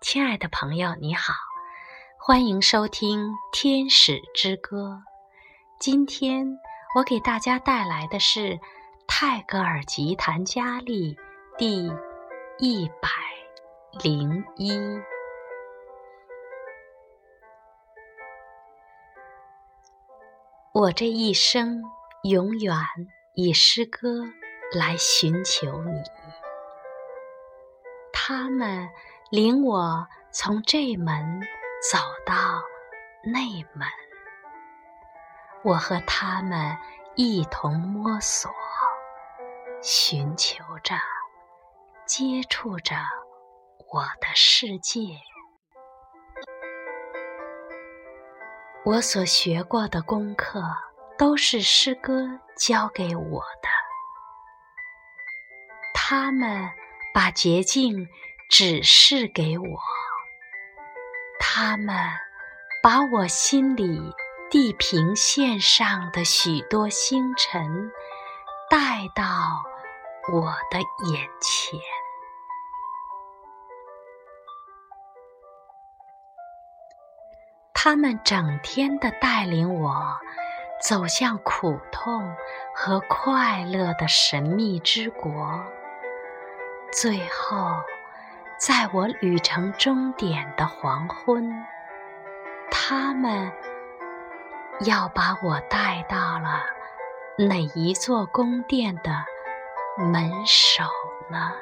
亲爱的朋友，你好，欢迎收听《天使之歌》。今天我给大家带来的是泰戈尔吉檀佳丽第一百零一。我这一生永远以诗歌来寻求你，他们。领我从这门走到那门，我和他们一同摸索，寻求着，接触着我的世界。我所学过的功课，都是诗歌教给我的，他们把捷径。指示给我，他们把我心里地平线上的许多星辰带到我的眼前，他们整天的带领我走向苦痛和快乐的神秘之国，最后。在我旅程终点的黄昏，他们要把我带到了哪一座宫殿的门首呢？